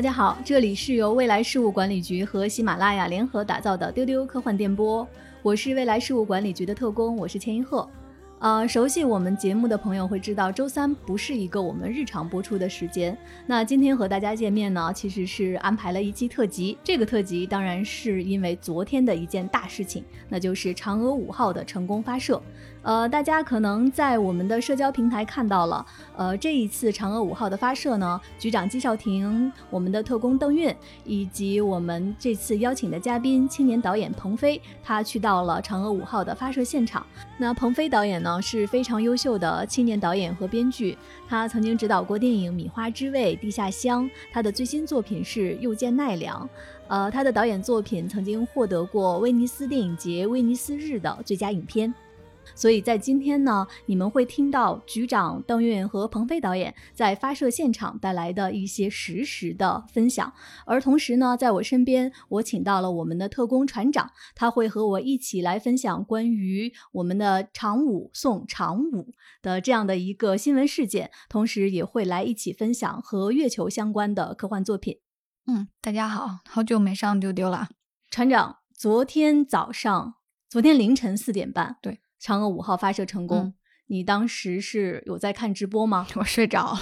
大家好，这里是由未来事务管理局和喜马拉雅联合打造的丢丢科幻电波，我是未来事务管理局的特工，我是钱一鹤。呃，熟悉我们节目的朋友会知道，周三不是一个我们日常播出的时间。那今天和大家见面呢，其实是安排了一期特辑。这个特辑当然是因为昨天的一件大事情，那就是嫦娥五号的成功发射。呃，大家可能在我们的社交平台看到了，呃，这一次嫦娥五号的发射呢，局长姬少廷、我们的特工邓运，以及我们这次邀请的嘉宾青年导演彭飞，他去到了嫦娥五号的发射现场。那彭飞导演呢是非常优秀的青年导演和编剧，他曾经执导过电影《米花之味》《地下香》，他的最新作品是《又见奈良》，呃，他的导演作品曾经获得过威尼斯电影节威尼斯日的最佳影片。所以在今天呢，你们会听到局长邓运和鹏飞导演在发射现场带来的一些实时的分享，而同时呢，在我身边，我请到了我们的特工船长，他会和我一起来分享关于我们的长五送长五的这样的一个新闻事件，同时也会来一起分享和月球相关的科幻作品。嗯，大家好，好久没上丢丢了，船长，昨天早上，昨天凌晨四点半，对。嫦娥五号发射成功，你当时是有在看直播吗？我睡着了，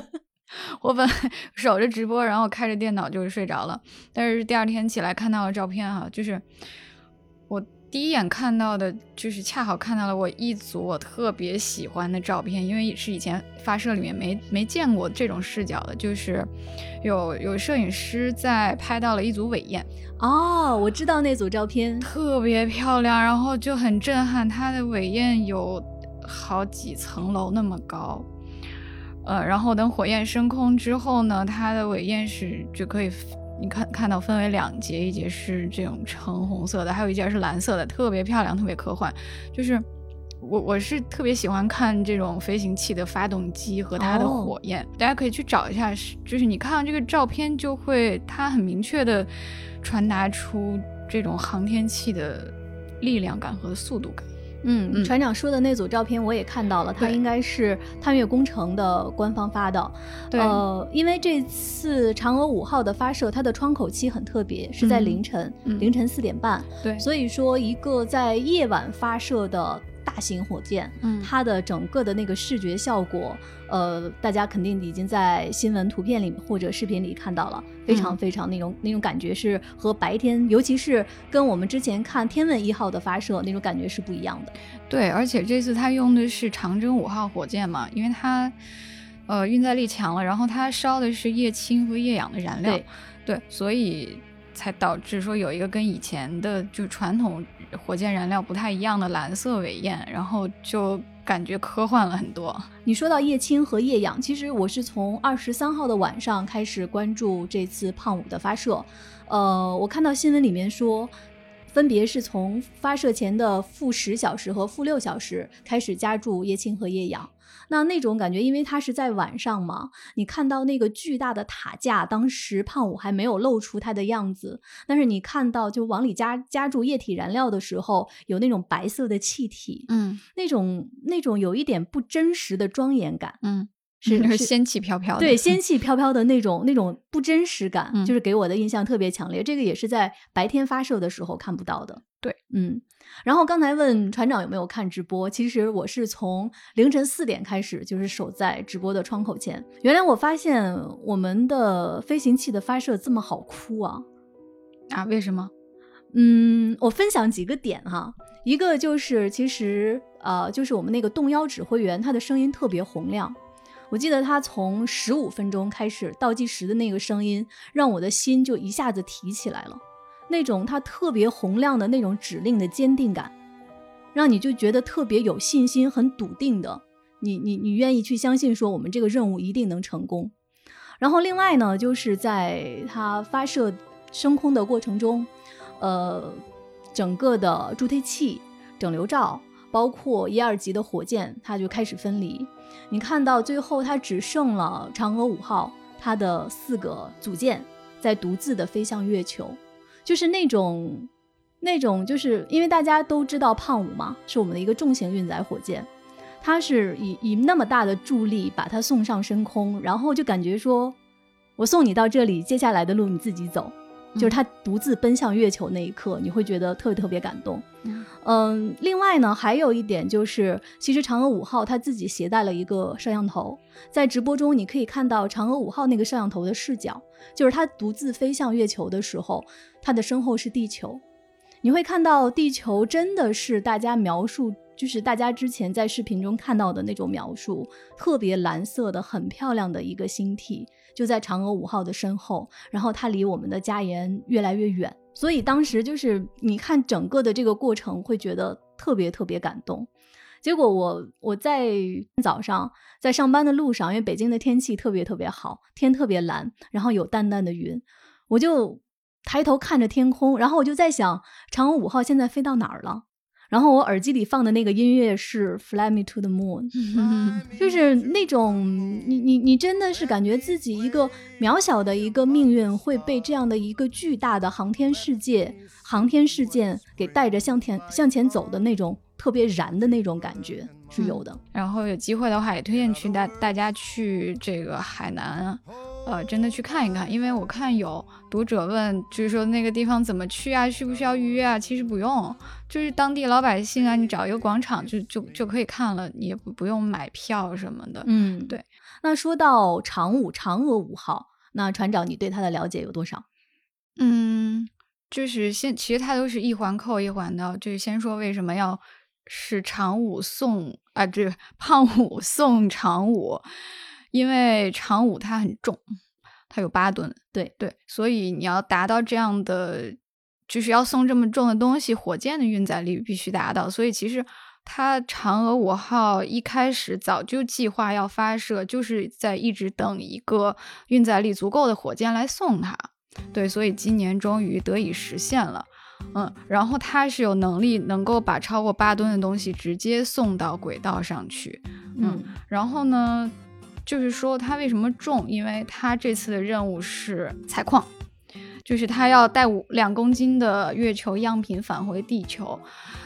我本来守着直播，然后开着电脑就是睡着了。但是第二天起来看到了照片哈，就是我第一眼看到的，就是恰好看到了我一组我特别喜欢的照片，因为是以前发射里面没没见过这种视角的，就是有有摄影师在拍到了一组尾焰。哦，我知道那组照片特别漂亮，然后就很震撼。它的尾焰有好几层楼那么高，呃，然后等火焰升空之后呢，它的尾焰是就可以，你看看到分为两节，一节是这种橙红色的，还有一节是蓝色的，特别漂亮，特别科幻。就是我我是特别喜欢看这种飞行器的发动机和它的火焰，大家可以去找一下，就是你看到这个照片就会，它很明确的。传达出这种航天器的力量感和速度感。嗯，船长说的那组照片我也看到了，它应该是探月工程的官方发的。对，呃，因为这次嫦娥五号的发射，它的窗口期很特别，是在凌晨，凌晨四点半。对，所以说一个在夜晚发射的。大型火箭，嗯，它的整个的那个视觉效果，呃，大家肯定已经在新闻图片里或者视频里看到了，非常非常那种那种感觉是和白天，尤其是跟我们之前看天问一号的发射那种感觉是不一样的。对，而且这次它用的是长征五号火箭嘛，因为它呃运载力强了，然后它烧的是液氢和液氧的燃料，对，所以。才导致说有一个跟以前的就传统火箭燃料不太一样的蓝色尾焰，然后就感觉科幻了很多。你说到液氢和液氧，其实我是从二十三号的晚上开始关注这次胖五的发射，呃，我看到新闻里面说。分别是从发射前的负十小时和负六小时开始加注液氢和液氧，那那种感觉，因为它是在晚上嘛，你看到那个巨大的塔架，当时胖五还没有露出它的样子，但是你看到就往里加加注液体燃料的时候，有那种白色的气体，嗯，那种那种有一点不真实的庄严感，嗯。是仙气飘飘的，对仙气飘飘的那种那种不真实感，就是给我的印象特别强烈。这个也是在白天发射的时候看不到的。对，嗯。然后刚才问船长有没有看直播，其实我是从凌晨四点开始，就是守在直播的窗口前。原来我发现我们的飞行器的发射这么好哭啊！啊，为什么？嗯，我分享几个点哈。一个就是其实呃，就是我们那个动幺指挥员，他的声音特别洪亮。我记得他从十五分钟开始倒计时的那个声音，让我的心就一下子提起来了。那种他特别洪亮的那种指令的坚定感，让你就觉得特别有信心、很笃定的。你你你愿意去相信说我们这个任务一定能成功。然后另外呢，就是在他发射升空的过程中，呃，整个的助推器、整流罩，包括一二级的火箭，它就开始分离。你看到最后，它只剩了嫦娥五号，它的四个组件在独自的飞向月球，就是那种，那种，就是因为大家都知道胖五嘛，是我们的一个重型运载火箭，它是以以那么大的助力把它送上升空，然后就感觉说，我送你到这里，接下来的路你自己走。就是他独自奔向月球那一刻，你会觉得特别特别感动。嗯，另外呢，还有一点就是，其实嫦娥五号它自己携带了一个摄像头，在直播中你可以看到嫦娥五号那个摄像头的视角，就是它独自飞向月球的时候，它的身后是地球，你会看到地球真的是大家描述，就是大家之前在视频中看到的那种描述，特别蓝色的、很漂亮的一个星体，就在嫦娥五号的身后，然后它离我们的家园越来越远。所以当时就是你看整个的这个过程，会觉得特别特别感动。结果我我在早上在上班的路上，因为北京的天气特别特别好，天特别蓝，然后有淡淡的云，我就抬头看着天空，然后我就在想，嫦娥五号现在飞到哪儿了？然后我耳机里放的那个音乐是《Fly Me to the Moon》，就是那种你你你真的是感觉自己一个渺小的一个命运会被这样的一个巨大的航天世界、航天事件给带着向前向前走的那种特别燃的那种感觉是有的。然后有机会的话，也推荐去大大家去这个海南。呃，真的去看一看，因为我看有读者问，就是说那个地方怎么去啊？需不需要预约啊？其实不用，就是当地老百姓啊，你找一个广场就就就可以看了，你也不不用买票什么的。嗯，对。那说到长五嫦娥五号，那船长你对它的了解有多少？嗯，就是先，其实它都是一环扣一环的。就是先说为什么要是长五送啊，这 胖五送长五。因为长五它很重，它有八吨，对对，所以你要达到这样的，就是要送这么重的东西，火箭的运载力必须达到。所以其实它嫦娥五号一开始早就计划要发射，就是在一直等一个运载力足够的火箭来送它。对，所以今年终于得以实现了。嗯，然后它是有能力能够把超过八吨的东西直接送到轨道上去。嗯，然后呢？就是说它为什么重？因为它这次的任务是采矿，就是它要带五两公斤的月球样品返回地球。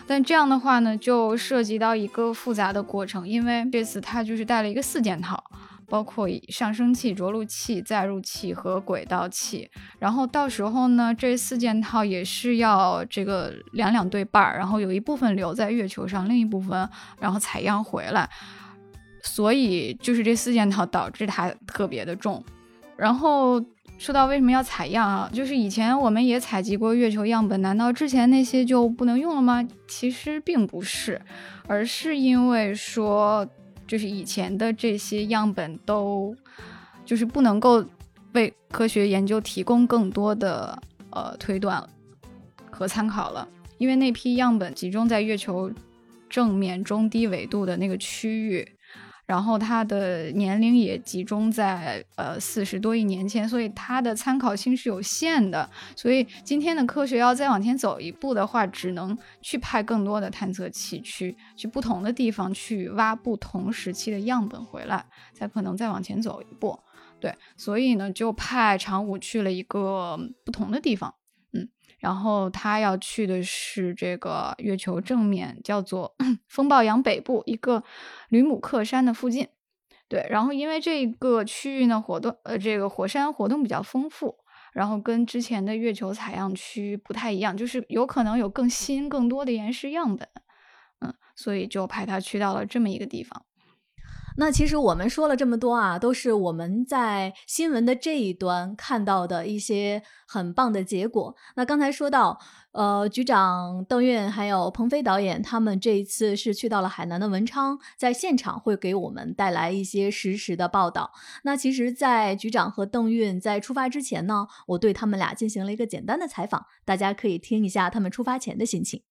但这样的话呢，就涉及到一个复杂的过程，因为这次它就是带了一个四件套，包括上升器、着陆器、载入器和轨道器。然后到时候呢，这四件套也是要这个两两对半儿，然后有一部分留在月球上，另一部分然后采样回来。所以就是这四件套导致它特别的重。然后说到为什么要采样啊？就是以前我们也采集过月球样本，难道之前那些就不能用了吗？其实并不是，而是因为说就是以前的这些样本都就是不能够为科学研究提供更多的呃推断和参考了，因为那批样本集中在月球正面中低纬度的那个区域。然后它的年龄也集中在呃四十多亿年前，所以它的参考性是有限的。所以今天的科学要再往前走一步的话，只能去派更多的探测器去去不同的地方去挖不同时期的样本回来，才可能再往前走一步。对，所以呢，就派长武去了一个不同的地方。然后他要去的是这个月球正面，叫做 风暴洋北部一个吕姆克山的附近。对，然后因为这个区域呢活动，呃，这个火山活动比较丰富，然后跟之前的月球采样区不太一样，就是有可能有更新、更多的岩石样本。嗯，所以就派他去到了这么一个地方。那其实我们说了这么多啊，都是我们在新闻的这一端看到的一些很棒的结果。那刚才说到，呃，局长邓运还有鹏飞导演，他们这一次是去到了海南的文昌，在现场会给我们带来一些实时的报道。那其实，在局长和邓运在出发之前呢，我对他们俩进行了一个简单的采访，大家可以听一下他们出发前的心情。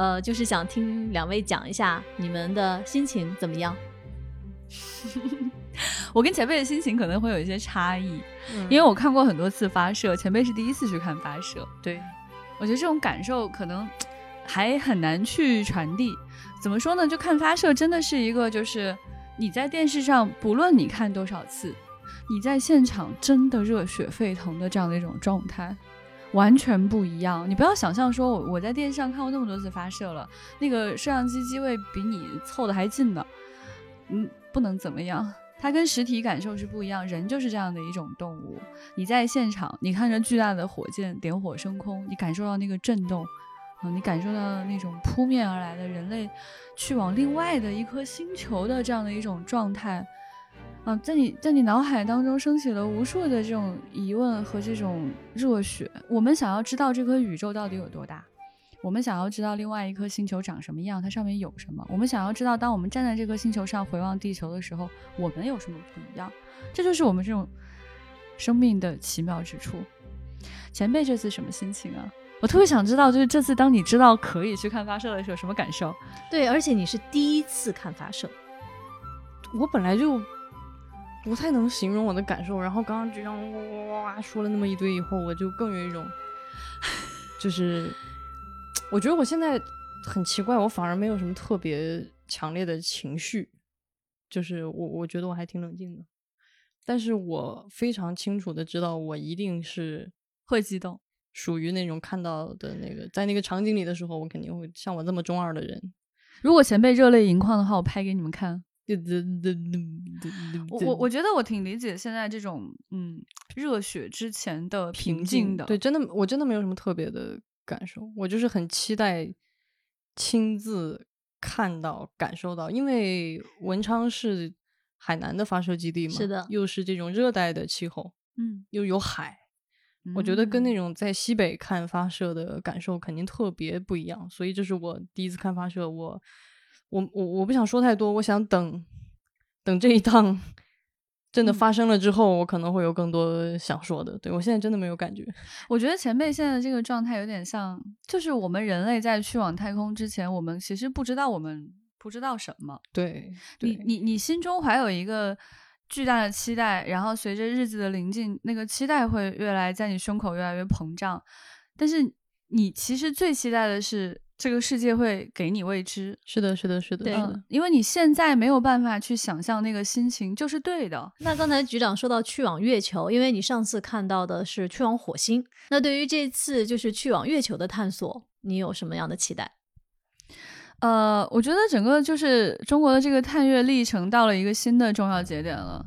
呃，就是想听两位讲一下你们的心情怎么样。我跟前辈的心情可能会有一些差异，因为我看过很多次发射，前辈是第一次去看发射。对，我觉得这种感受可能还很难去传递。怎么说呢？就看发射真的是一个，就是你在电视上不论你看多少次，你在现场真的热血沸腾的这样的一种状态。完全不一样，你不要想象说，我我在电视上看过那么多次发射了，那个摄像机机位比你凑的还近呢，嗯，不能怎么样，它跟实体感受是不一样。人就是这样的一种动物，你在现场，你看着巨大的火箭点火升空，你感受到那个震动，嗯，你感受到那种扑面而来的人类去往另外的一颗星球的这样的一种状态，啊，在你在你脑海当中升起了无数的这种疑问和这种热血。我们想要知道这颗宇宙到底有多大。我们想要知道另外一颗星球长什么样，它上面有什么？我们想要知道，当我们站在这颗星球上回望地球的时候，我们有什么不一样？这就是我们这种生命的奇妙之处。前辈这次什么心情啊？我特别想知道，就是这次当你知道可以去看发射的时候，什么感受？对，而且你是第一次看发射，我本来就不太能形容我的感受，然后刚刚局长哇哇哇说了那么一堆以后，我就更有一种就是。我觉得我现在很奇怪，我反而没有什么特别强烈的情绪，就是我我觉得我还挺冷静的，但是我非常清楚的知道，我一定是会激动，属于那种看到的那个在那个场景里的时候，我肯定会像我这么中二的人。如果前辈热泪盈眶的话，我拍给你们看。我我我觉得我挺理解现在这种嗯热血之前的平静的，对，真的我真的没有什么特别的。感受，我就是很期待亲自看到、感受到，因为文昌是海南的发射基地嘛，是的，又是这种热带的气候，嗯，又有海，我觉得跟那种在西北看发射的感受肯定特别不一样，所以这是我第一次看发射，我我我我不想说太多，我想等等这一趟。真的发生了之后，我可能会有更多想说的。对我现在真的没有感觉。我觉得前辈现在这个状态有点像，就是我们人类在去往太空之前，我们其实不知道我们不知道什么。对你，你，你心中怀有一个巨大的期待，然后随着日子的临近，那个期待会越来在你胸口越来越膨胀。但是你其实最期待的是。这个世界会给你未知，是的，是的，是的，对，因为你现在没有办法去想象那个心情，就是对的。那刚才局长说到去往月球，因为你上次看到的是去往火星，那对于这次就是去往月球的探索，你有什么样的期待？呃，我觉得整个就是中国的这个探月历程到了一个新的重要节点了，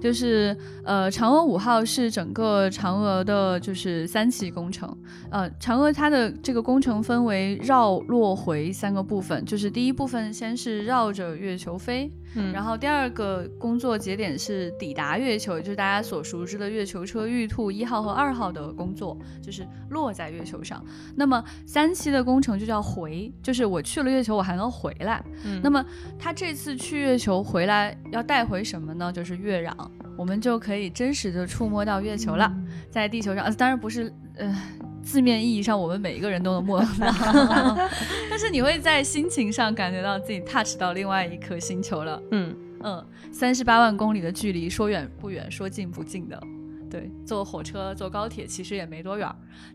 就是呃，嫦娥五号是整个嫦娥的就是三期工程，呃，嫦娥它的这个工程分为绕、落、回三个部分，就是第一部分先是绕着月球飞。嗯，然后第二个工作节点是抵达月球，就是大家所熟知的月球车玉兔一号和二号的工作，就是落在月球上。那么三期的工程就叫回，就是我去了月球，我还能回来。嗯，那么他这次去月球回来要带回什么呢？就是月壤，我们就可以真实的触摸到月球了。在地球上，当然不是，呃。字面意义上，我们每一个人都能摸到，但是你会在心情上感觉到自己 touch 到另外一颗星球了。嗯嗯，三十八万公里的距离，说远不远，说近不近的。对，坐火车、坐高铁其实也没多远，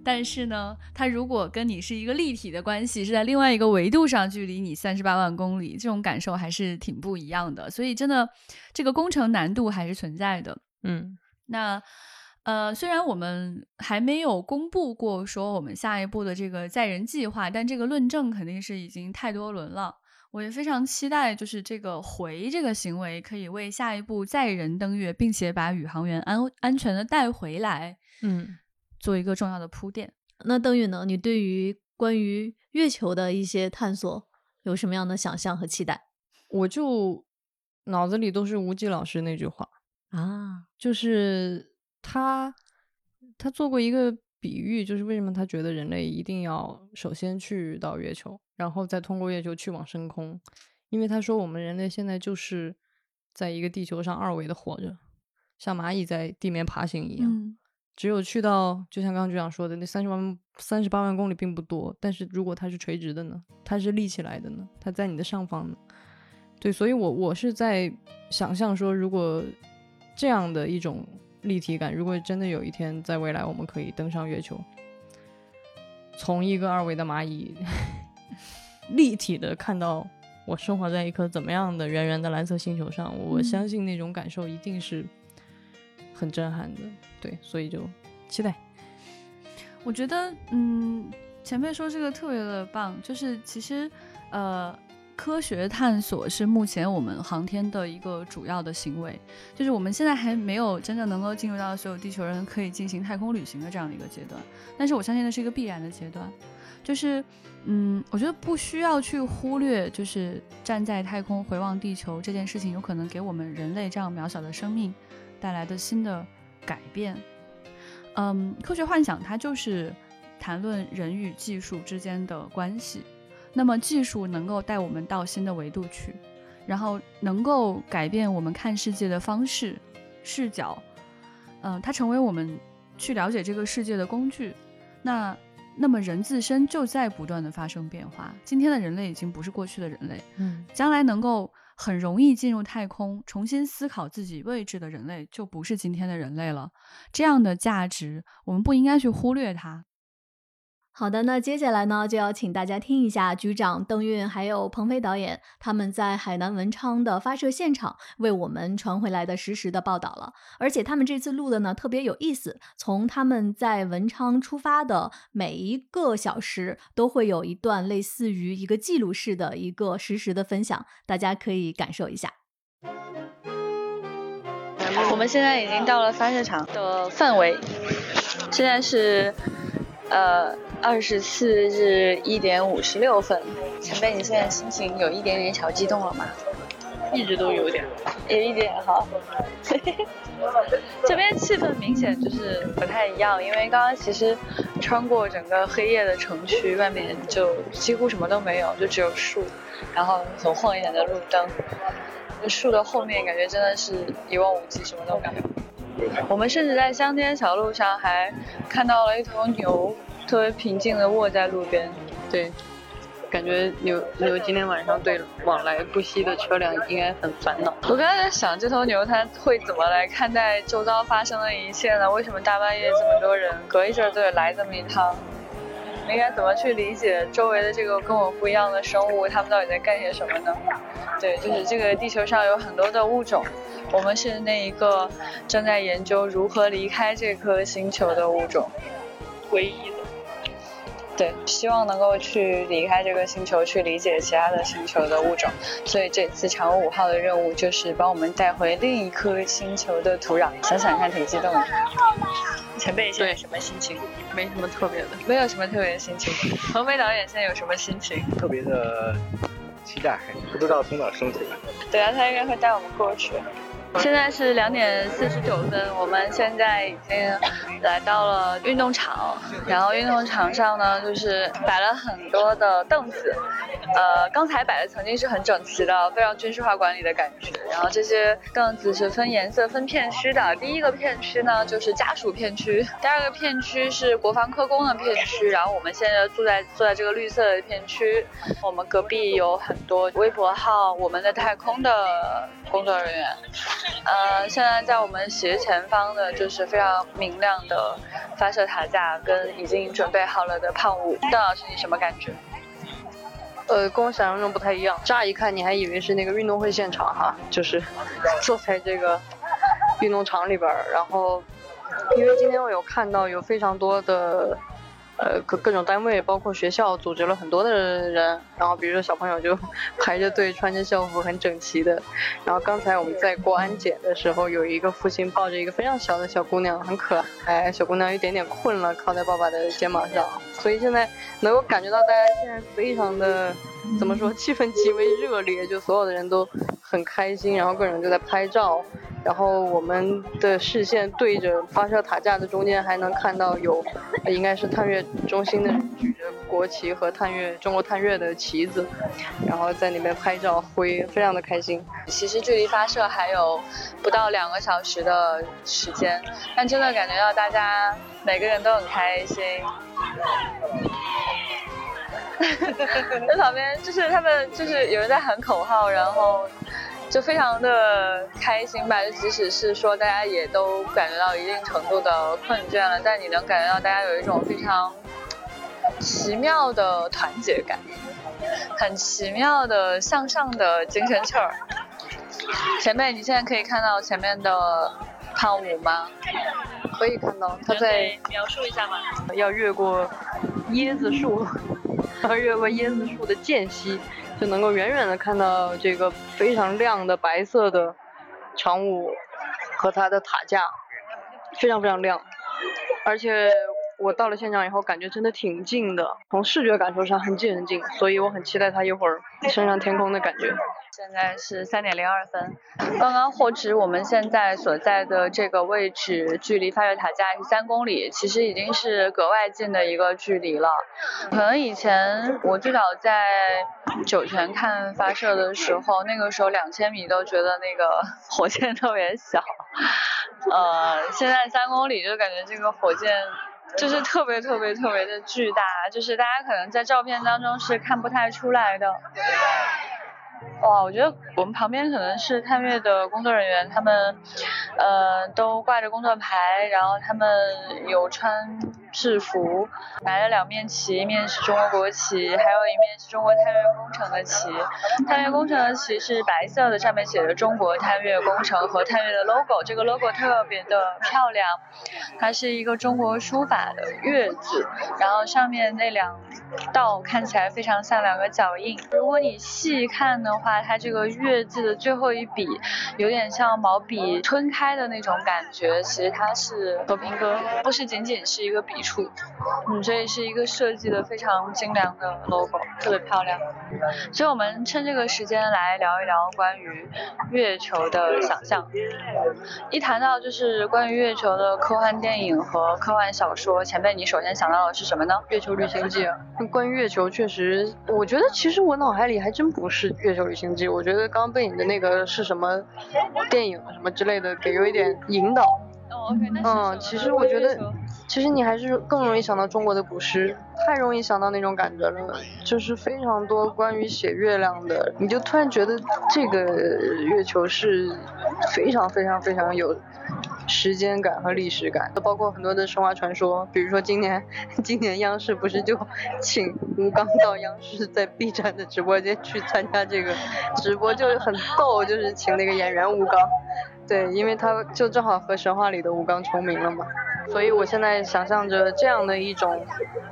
但是呢，它如果跟你是一个立体的关系，是在另外一个维度上距离你三十八万公里，这种感受还是挺不一样的。所以，真的这个工程难度还是存在的。嗯，那。呃，虽然我们还没有公布过说我们下一步的这个载人计划，但这个论证肯定是已经太多轮了。我也非常期待，就是这个回这个行为可以为下一步载人登月，并且把宇航员安安全的带回来，嗯，做一个重要的铺垫。那邓宇呢？你对于关于月球的一些探索有什么样的想象和期待？我就脑子里都是吴忌老师那句话啊，就是。他他做过一个比喻，就是为什么他觉得人类一定要首先去到月球，然后再通过月球去往深空，因为他说我们人类现在就是在一个地球上二维的活着，像蚂蚁在地面爬行一样。只有去到，就像刚刚局长说的，那三十万三十八万公里并不多，但是如果它是垂直的呢？它是立起来的呢？它在你的上方呢？对，所以我我是在想象说，如果这样的一种。立体感，如果真的有一天在未来我们可以登上月球，从一个二维的蚂蚁 立体的看到我生活在一颗怎么样的圆圆的蓝色星球上，我相信那种感受一定是很震撼的。对，所以就期待。我觉得，嗯，前辈说这个特别的棒，就是其实，呃。科学探索是目前我们航天的一个主要的行为，就是我们现在还没有真正能够进入到所有地球人可以进行太空旅行的这样的一个阶段，但是我相信那是一个必然的阶段，就是，嗯，我觉得不需要去忽略，就是站在太空回望地球这件事情，有可能给我们人类这样渺小的生命带来的新的改变。嗯，科学幻想它就是谈论人与技术之间的关系。那么技术能够带我们到新的维度去，然后能够改变我们看世界的方式、视角，嗯，它成为我们去了解这个世界的工具。那那么人自身就在不断的发生变化。今天的人类已经不是过去的人类，嗯，将来能够很容易进入太空，重新思考自己位置的人类就不是今天的人类了。这样的价值，我们不应该去忽略它。好的，那接下来呢，就要请大家听一下局长邓运还有鹏飞导演他们在海南文昌的发射现场为我们传回来的实时的报道了。而且他们这次录的呢特别有意思，从他们在文昌出发的每一个小时都会有一段类似于一个记录式的一个实时的分享，大家可以感受一下。我们现在已经到了发射场的范围，现在是呃。二十四日一点五十六分，前辈，你现在心情有一点点小激动了吗？一直都有点，有一点哈。这边气氛明显就是不太一样，因为刚刚其实穿过整个黑夜的城区，外面就几乎什么都没有，就只有树，然后很晃眼的路灯。树的后面感觉真的是一望无际，什么都没有。我们甚至在乡间小路上还看到了一头牛。特别平静的卧在路边，对，感觉牛牛今天晚上对往来不息的车辆应该很烦恼。我刚才在想，这头牛它会怎么来看待周遭发生的一切呢？为什么大半夜这么多人隔一阵就得来这么一趟？应该怎么去理解周围的这个跟我不一样的生物？他们到底在干些什么呢？对，就是这个地球上有很多的物种，我们是那一个正在研究如何离开这颗星球的物种，唯一。对，希望能够去离开这个星球，去理解其他的星球的物种。所以这次嫦娥五号的任务就是帮我们带回另一颗星球的土壤。想想看，挺激动的。前辈现在什么心情？没什么特别的，没有什么特别的心情。鹏飞导演现在有什么心情？特别的期待，不知道从哪升起来。对啊，他应该会带我们过去。现在是两点四十九分，我们现在已经来到了运动场，然后运动场上呢，就是摆了很多的凳子，呃，刚才摆的曾经是很整齐的，非常军事化管理的感觉。然后这些凳子是分颜色、分片区的，第一个片区呢就是家属片区，第二个片区是国防科工的片区，然后我们现在坐在坐在这个绿色的片区，我们隔壁有很多微博号、我们的太空的工作人员。呃，现在在我们斜前方的就是非常明亮的发射塔架，跟已经准备好了的胖五。邓老师，你什么感觉？呃，跟我想象中不太一样。乍一看，你还以为是那个运动会现场哈，就是坐在这个运动场里边儿。然后，因为今天我有看到有非常多的。呃，各各种单位，包括学校，组织了很多的人，然后比如说小朋友就 排着队，穿着校服，很整齐的。然后刚才我们在过安检的时候，有一个父亲抱着一个非常小的小姑娘，很可爱。小姑娘有点点困了，靠在爸爸的肩膀上。所以现在能够感觉到大家现在非常的，怎么说，气氛极为热烈，就所有的人都很开心，然后各种就在拍照。然后我们的视线对着发射塔架的中间，还能看到有，应该是探月中心的人举着国旗和探月中国探月的旗子，然后在那边拍照挥，非常的开心。其实距离发射还有不到两个小时的时间，但真的感觉到大家每个人都很开心。在旁边就是他们就是有人在喊口号，然后。就非常的开心吧，就即使是说大家也都感觉到一定程度的困倦了，但你能感觉到大家有一种非常奇妙的团结感，很奇妙的向上的精神气儿。前辈，你现在可以看到前面的胖五吗？可以看到，他在描述一下吗？要越过椰子树，要越过椰子树的间隙。就能够远远的看到这个非常亮的白色的长舞和它的塔架，非常非常亮，而且。我到了现场以后，感觉真的挺近的，从视觉感受上很近很近，所以我很期待它一会儿升上天空的感觉。现在是三点零二分，刚刚获知我们现在所在的这个位置距离发射塔架是三公里，其实已经是格外近的一个距离了。可能以前我最早在酒泉看发射的时候，那个时候两千米都觉得那个 火箭特别小，呃，现在三公里就感觉这个火箭。就是特别特别特别的巨大，就是大家可能在照片当中是看不太出来的。哇，我觉得我们旁边可能是探月的工作人员，他们呃都挂着工作牌，然后他们有穿制服，买了两面旗，一面是中国国旗，还有一面是中国探月工程的旗。探月工程的旗是白色的，上面写着中国探月工程和探月的 logo，这个 logo 特别的漂亮，它是一个中国书法的月字，然后上面那两道看起来非常像两个脚印。如果你细看的话，它这个月字的最后一笔有点像毛笔吞开的那种感觉，其实它是和平鸽，不是仅仅是一个笔触，嗯，所以是一个设计的非常精良的 logo，特别漂亮。所以我们趁这个时间来聊一聊关于月球的想象。一谈到就是关于月球的科幻电影和科幻小说，前辈你首先想到的是什么呢？月球旅行记。关于月球，确实，我觉得其实我脑海里还真不是月球旅行记，我觉得刚被你的那个是什么电影什么之类的，给有一点引导。哦，OK，那嗯，其实我觉得，其实你还是更容易想到中国的古诗，太容易想到那种感觉了，就是非常多关于写月亮的，你就突然觉得这个月球是非常非常非常有。时间感和历史感，都包括很多的神话传说，比如说今年，今年央视不是就请吴刚到央视在 B 站的直播间去参加这个直播，就是很逗，就是请那个演员吴刚，对，因为他就正好和神话里的吴刚重名了嘛，所以我现在想象着这样的一种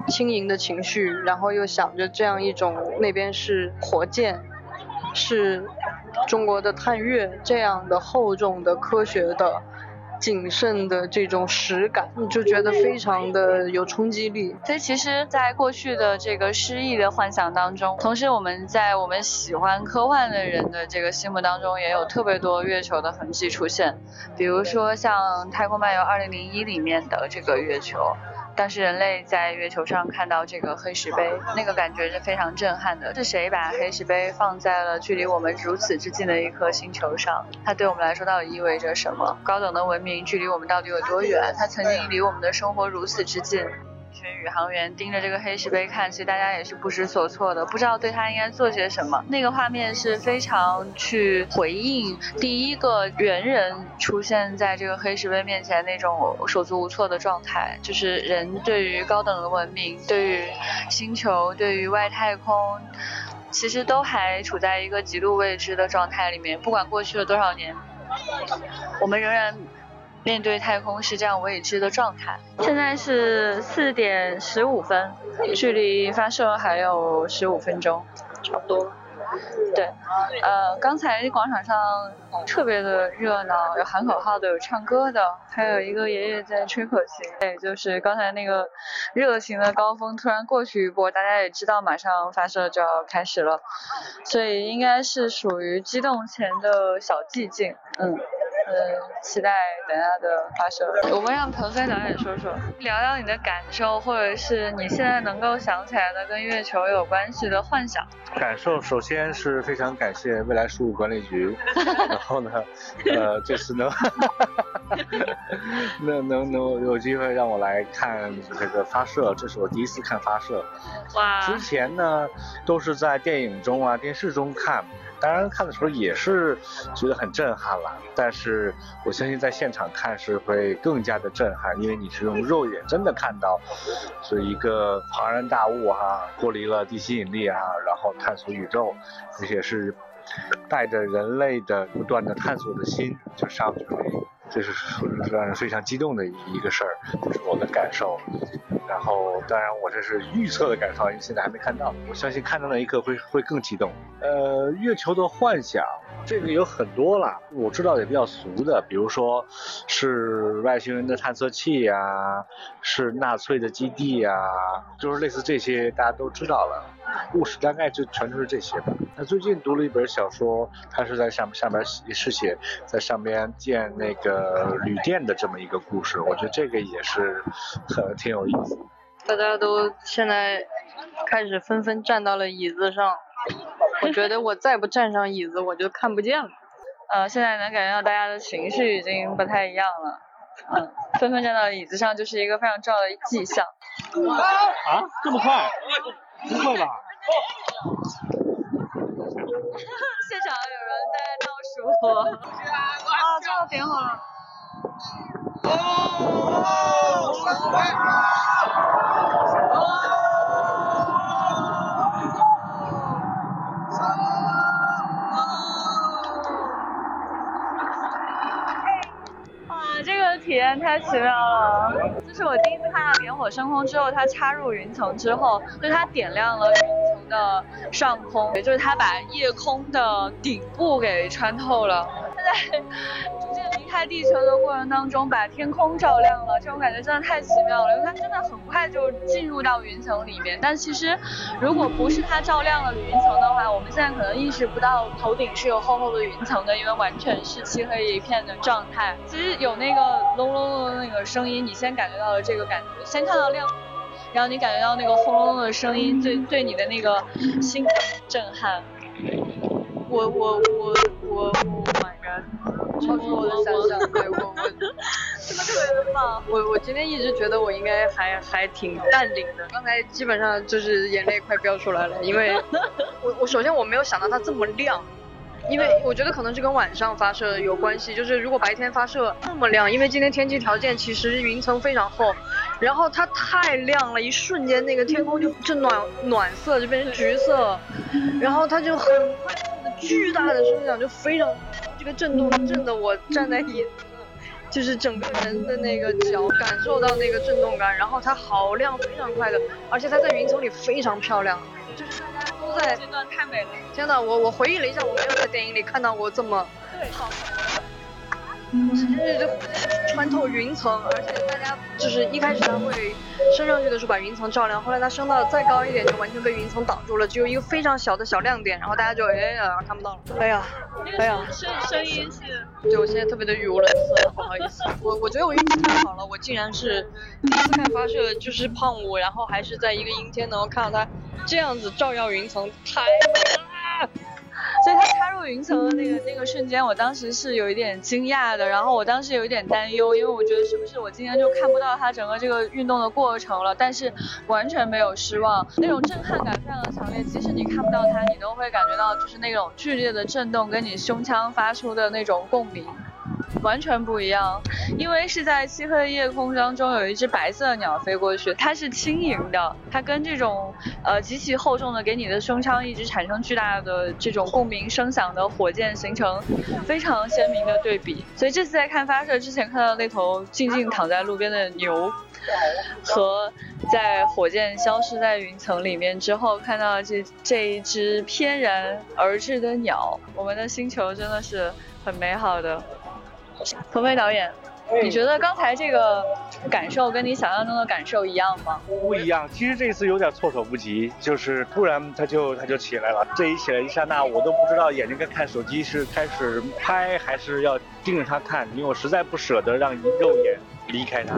轻盈的情绪，然后又想着这样一种那边是火箭，是中国的探月这样的厚重的科学的。谨慎的这种实感，你就觉得非常的有冲击力。所以其实，在过去的这个诗意的幻想当中，同时我们在我们喜欢科幻的人的这个心目当中，也有特别多月球的痕迹出现。比如说像《太空漫游2001》里面的这个月球。当时人类在月球上看到这个黑石碑，那个感觉是非常震撼的。是谁把黑石碑放在了距离我们如此之近的一颗星球上？它对我们来说到底意味着什么？高等的文明距离我们到底有多远？它曾经离我们的生活如此之近。群宇航员盯着这个黑石碑看，其实大家也是不知所措的，不知道对他应该做些什么。那个画面是非常去回应第一个猿人出现在这个黑石碑面前那种手足无措的状态，就是人对于高等的文明、对于星球、对于外太空，其实都还处在一个极度未知的状态里面。不管过去了多少年，我们仍然。面对太空是这样未知的状态。现在是四点十五分，距离发射还有十五分钟，差不多。对，呃，刚才广场上特别的热闹，有喊口号的，有唱歌的，还有一个爷爷在吹口琴。对，就是刚才那个热情的高峰突然过去一波，大家也知道马上发射就要开始了，所以应该是属于激动前的小寂静，嗯。嗯，期待等下的发射。我们让腾飞导演说说，聊聊你的感受，或者是你现在能够想起来的跟月球有关系的幻想。感受，首先是非常感谢未来事务管理局，然后呢，呃，这是能，能能能有机会让我来看这个发射，这是我第一次看发射。哇。之前呢，都是在电影中啊、电视中看。当然看的时候也是觉得很震撼了，但是我相信在现场看是会更加的震撼，因为你是用肉眼真的看到，是一个庞然大物哈，脱离了地心引力啊，然后探索宇宙，而且是带着人类的不断的探索的心就上去了，这是让人非常激动的一个事儿，这是我的感受。然后当然我这是预测的感受，因为现在还没看到，我相信看到那一刻会会更激动。呃，月球的幻想。这个有很多了，我知道也比较俗的，比如说是外星人的探测器呀，是纳粹的基地呀，就是类似这些大家都知道了。故事大概就全都是这些吧。那最近读了一本小说，它是在上上面也是写在上边建那个旅店的这么一个故事，我觉得这个也是很挺有意思。大家都现在开始纷纷站到了椅子上。我觉得我再不站上椅子，我就看不见了。呃，现在能感觉到大家的情绪已经不太一样了。嗯，纷纷站到椅子上就是一个非常重要的迹象。啊，这么快？不会吧？哦 现场有人在倒数。啊，最后点火了。体验太奇妙了，这是我第一次看到点火升空之后，它插入云层之后，就它点亮了的上空，也就是它把夜空的顶部给穿透了。它在逐渐离开地球的过程当中，把天空照亮了，这种感觉真的太奇妙了，因为它真的很快就进入到云层里面。但其实，如果不是它照亮了云层的话，我们现在可能意识不到头顶是有厚厚的云层的，因为完全是漆黑一片的状态。其实有那个隆隆隆的那个声音，你先感觉到了这个感觉，先看到亮，然后你感觉到那个轰隆隆的声音，对对你的那个心震撼。我我我我我。超出我的想象，对我我 真的特别的棒。我我今天一直觉得我应该还还挺淡定的，刚才基本上就是眼泪快飙出来了，因为我我首先我没有想到它这么亮，因为我觉得可能是跟晚上发射有关系，就是如果白天发射那么亮，因为今天天气条件其实云层非常厚，然后它太亮了，一瞬间那个天空就就暖暖色就变成橘色，然后它就很快巨大的声响就非常。这个震动震得我站在椅子上，就是整个人的那个脚感受到那个震动感，然后它好亮，非常快的，而且它在云层里非常漂亮，都在。这段太美了！真的，我我回忆了一下，我没有在电影里看到过这么好。直接就穿透云层，而且大家就是一开始它会升上去的时候把云层照亮，后来它升到再高一点就完全被云层挡住了，只有一个非常小的小亮点，然后大家就哎呀看不到了。哎呀，哎呀，声声音是，对我现在特别的语无伦次，不好意思。我我觉得我运气太好了，我竟然是第一次看发射就是胖五，然后还是在一个阴天能够看到它这样子照耀云层，太美了。所以它插入云层的那个那个瞬间，我当时是有一点惊讶的，然后我当时有一点担忧，因为我觉得是不是我今天就看不到它整个这个运动的过程了，但是完全没有失望，那种震撼感非常的强烈，即使你看不到它，你都会感觉到就是那种剧烈的震动跟你胸腔发出的那种共鸣。完全不一样，因为是在漆黑的夜空当中有一只白色的鸟飞过去，它是轻盈的，它跟这种呃极其厚重的给你的胸腔一直产生巨大的这种共鸣声响的火箭形成非常鲜明的对比。所以这次在看发射之前看到那头静静躺在路边的牛，和在火箭消失在云层里面之后看到这这一只翩然而至的鸟，我们的星球真的是很美好的。鹏飞导演，你觉得刚才这个感受跟你想象中的感受一样吗？不一样，其实这次有点措手不及，就是突然他就他就起来了，这一起来一刹那，我都不知道眼睛该看手机是开始拍还是要盯着他看，因为我实在不舍得让肉眼离开他。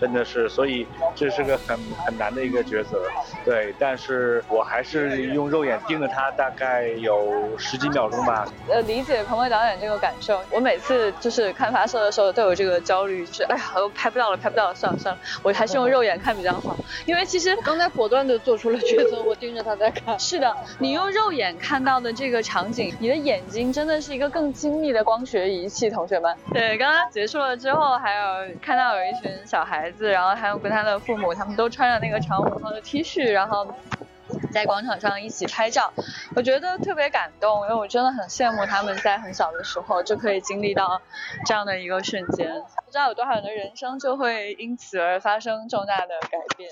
真的是，所以这是个很很难的一个抉择，对。但是我还是用肉眼盯着他，大概有十几秒钟吧。呃，理解彭威导演这个感受。我每次就是看发射的时候都有这个焦虑，就是哎呀，我拍不到了，拍不到了，算了算了，我还是用肉眼看比较好。因为其实刚才果断的做出了抉择，我盯着他在看。是的，你用肉眼看到的这个场景，你的眼睛真的是一个更精密的光学仪器，同学们。对，刚刚结束了之后，还有看到有一群小孩。孩子，然后还有跟他的父母，他们都穿着那个长虹的 T 恤，然后在广场上一起拍照，我觉得特别感动，因为我真的很羡慕他们在很小的时候就可以经历到这样的一个瞬间，不知道有多少人的人生就会因此而发生重大的改变。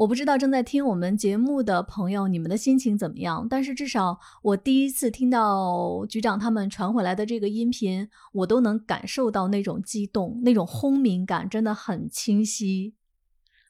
我不知道正在听我们节目的朋友，你们的心情怎么样？但是至少我第一次听到局长他们传回来的这个音频，我都能感受到那种激动、那种轰鸣感，真的很清晰。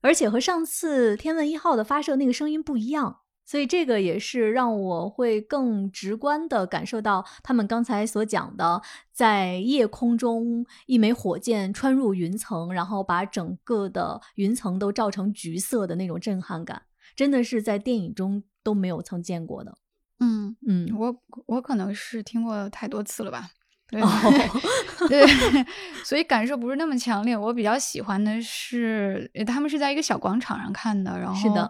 而且和上次天问一号的发射那个声音不一样。所以这个也是让我会更直观的感受到他们刚才所讲的，在夜空中一枚火箭穿入云层，然后把整个的云层都照成橘色的那种震撼感，真的是在电影中都没有曾见过的。嗯嗯，我我可能是听过太多次了吧，对、哦 对，所以感受不是那么强烈。我比较喜欢的是，他们是在一个小广场上看的，然后是的。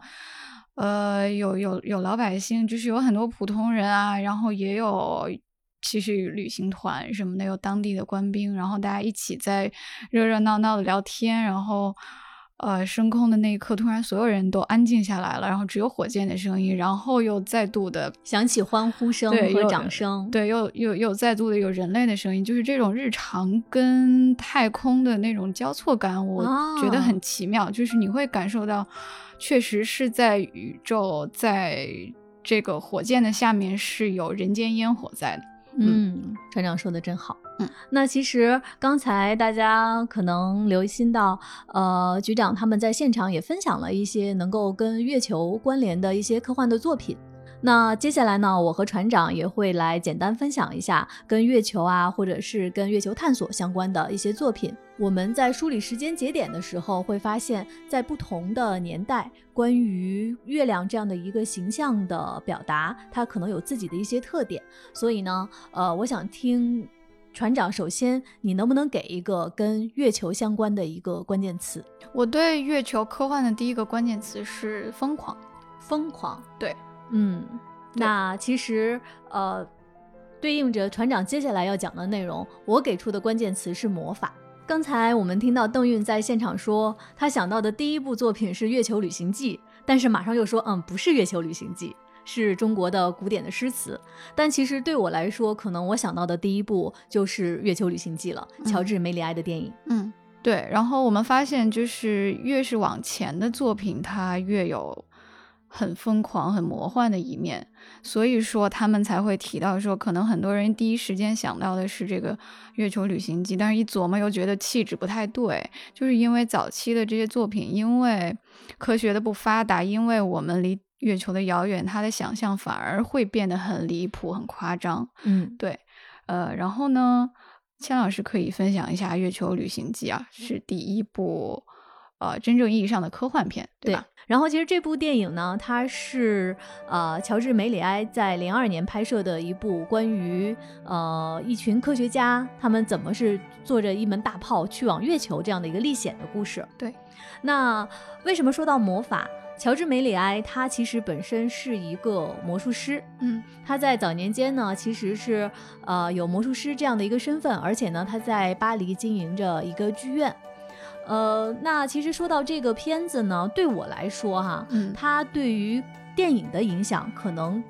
呃，有有有老百姓，就是有很多普通人啊，然后也有其实旅行团什么的，有当地的官兵，然后大家一起在热热闹闹的聊天，然后呃，升空的那一刻，突然所有人都安静下来了，然后只有火箭的声音，然后又再度的响起欢呼声和掌声，对，又又又再度的有人类的声音，就是这种日常跟太空的那种交错感，我觉得很奇妙，就是你会感受到。确实是在宇宙，在这个火箭的下面是有人间烟火在的。嗯，船长说的真好。嗯，那其实刚才大家可能留心到，呃，局长他们在现场也分享了一些能够跟月球关联的一些科幻的作品。那接下来呢，我和船长也会来简单分享一下跟月球啊，或者是跟月球探索相关的一些作品。我们在梳理时间节点的时候，会发现，在不同的年代，关于月亮这样的一个形象的表达，它可能有自己的一些特点。所以呢，呃，我想听船长，首先你能不能给一个跟月球相关的一个关键词？我对月球科幻的第一个关键词是疯狂，疯狂，对。嗯，那其实呃，对应着船长接下来要讲的内容，我给出的关键词是魔法。刚才我们听到邓韵在现场说，他想到的第一部作品是《月球旅行记》，但是马上又说，嗯，不是《月球旅行记》，是中国的古典的诗词。但其实对我来说，可能我想到的第一部就是《月球旅行记》了，乔治·梅里埃的电影。嗯，对。然后我们发现，就是越是往前的作品，它越有。很疯狂、很魔幻的一面，所以说他们才会提到说，可能很多人第一时间想到的是这个《月球旅行记》，但是一琢磨又觉得气质不太对，就是因为早期的这些作品，因为科学的不发达，因为我们离月球的遥远，他的想象反而会变得很离谱、很夸张。嗯，对，呃，然后呢，千老师可以分享一下《月球旅行记》啊，是第一部。呃，真正意义上的科幻片，对吧？然后其实这部电影呢，它是呃乔治·梅里埃在零二年拍摄的一部关于呃一群科学家他们怎么是坐着一门大炮去往月球这样的一个历险的故事。对，那为什么说到魔法？乔治·梅里埃他其实本身是一个魔术师，嗯，他在早年间呢其实是呃有魔术师这样的一个身份，而且呢他在巴黎经营着一个剧院。呃，那其实说到这个片子呢，对我来说哈，嗯，它对于电影的影响可能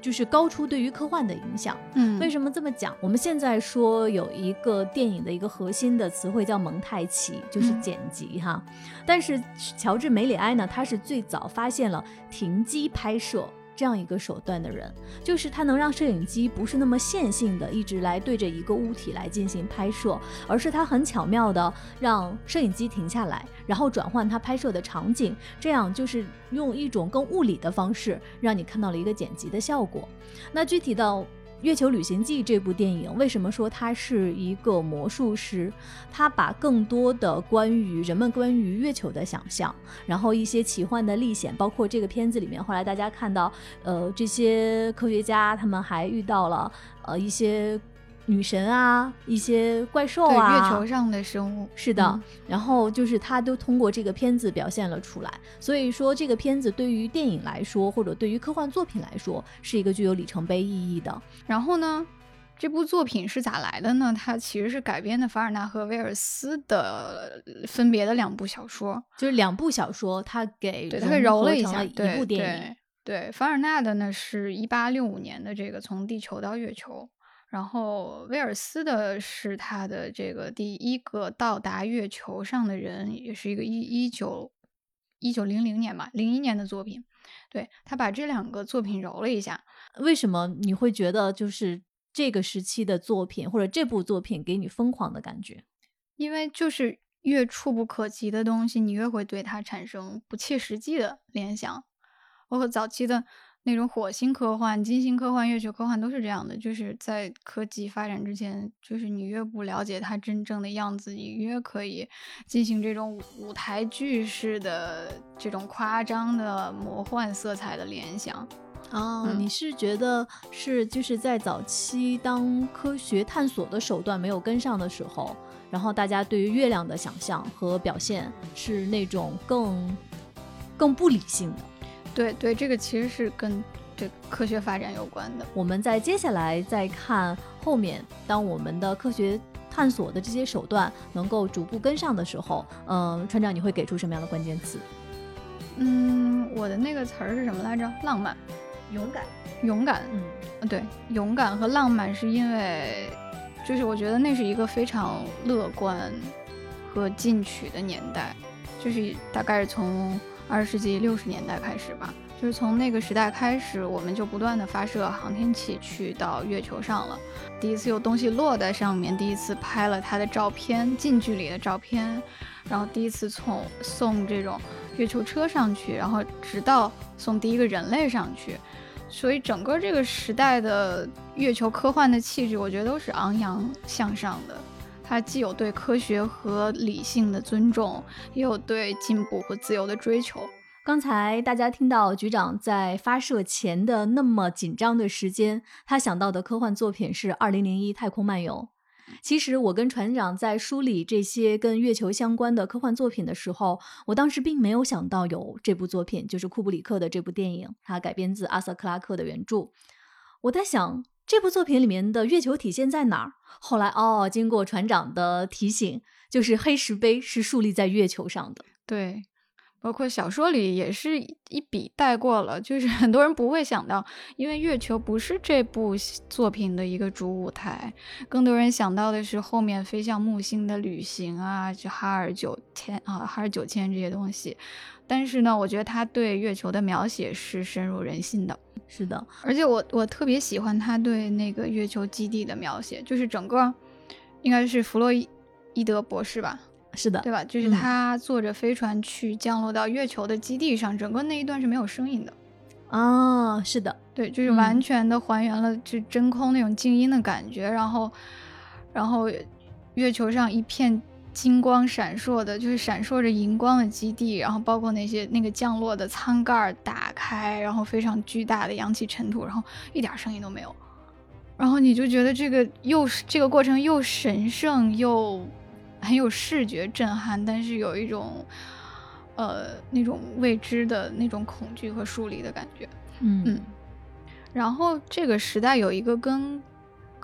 就是高出对于科幻的影响。嗯，为什么这么讲？我们现在说有一个电影的一个核心的词汇叫蒙太奇，就是剪辑哈。但是乔治·梅里埃呢，他是最早发现了停机拍摄。这样一个手段的人，就是他能让摄影机不是那么线性的一直来对着一个物体来进行拍摄，而是他很巧妙的让摄影机停下来，然后转换他拍摄的场景，这样就是用一种更物理的方式，让你看到了一个剪辑的效果。那具体到。《月球旅行记》这部电影，为什么说他是一个魔术师？他把更多的关于人们关于月球的想象，然后一些奇幻的历险，包括这个片子里面，后来大家看到，呃，这些科学家他们还遇到了呃一些。女神啊，一些怪兽啊，月球上的生物是的，然后就是他都通过这个片子表现了出来。所以说，这个片子对于电影来说，或者对于科幻作品来说，是一个具有里程碑意义的。然后呢，这部作品是咋来的呢？它其实是改编的凡尔纳和威尔斯的分别的两部小说，就是两部小说，他给对他给揉了一下，一部电影。对，凡尔纳的呢是一八六五年的这个从地球到月球，然后威尔斯的是他的这个第一个到达月球上的人，也是一个一一九一九零零年吧，零一年的作品。对他把这两个作品揉了一下，为什么你会觉得就是？这个时期的作品，或者这部作品给你疯狂的感觉，因为就是越触不可及的东西，你越会对它产生不切实际的联想。包括早期的那种火星科幻、金星科幻、月球科幻都是这样的，就是在科技发展之前，就是你越不了解它真正的样子，你越可以进行这种舞台剧式的这种夸张的魔幻色彩的联想。哦，你是觉得是就是在早期当科学探索的手段没有跟上的时候，然后大家对于月亮的想象和表现是那种更更不理性的。对对，这个其实是跟这科学发展有关的。我们在接下来再看后面，当我们的科学探索的这些手段能够逐步跟上的时候，嗯，船长你会给出什么样的关键词？嗯，我的那个词儿是什么来着？浪漫。勇敢，勇敢，嗯，对，勇敢和浪漫是因为，就是我觉得那是一个非常乐观和进取的年代，就是大概是从二十世纪六十年代开始吧，就是从那个时代开始，我们就不断的发射航天器去到月球上了，第一次有东西落在上面，第一次拍了它的照片，近距离的照片，然后第一次从送这种月球车上去，然后直到送第一个人类上去。所以整个这个时代的月球科幻的气质，我觉得都是昂扬向上的。它既有对科学和理性的尊重，也有对进步和自由的追求。刚才大家听到局长在发射前的那么紧张的时间，他想到的科幻作品是《二零零一太空漫游》。其实我跟船长在梳理这些跟月球相关的科幻作品的时候，我当时并没有想到有这部作品，就是库布里克的这部电影，它改编自阿瑟·克拉克的原著。我在想这部作品里面的月球体现在哪儿？后来哦，经过船长的提醒，就是黑石碑是树立在月球上的。对。包括小说里也是一笔带过了，就是 很多人不会想到，因为月球不是这部作品的一个主舞台，更多人想到的是后面飞向木星的旅行啊，就哈尔九千啊，哈尔九千这些东西。但是呢，我觉得他对月球的描写是深入人心的，是的。而且我我特别喜欢他对那个月球基地的描写，就是整个应该是弗洛伊德博士吧。是的，对吧？就是他坐着飞船去降落到月球的基地上，整个那一段是没有声音的。啊，是的，对，就是完全的还原了就真空那种静音的感觉。然后，然后月球上一片金光闪烁的，就是闪烁着荧光的基地。然后包括那些那个降落的舱盖打开，然后非常巨大的扬起尘土，然后一点声音都没有。然后你就觉得这个又是这个过程又神圣又。很有视觉震撼，但是有一种，呃，那种未知的那种恐惧和疏离的感觉。嗯嗯。然后这个时代有一个跟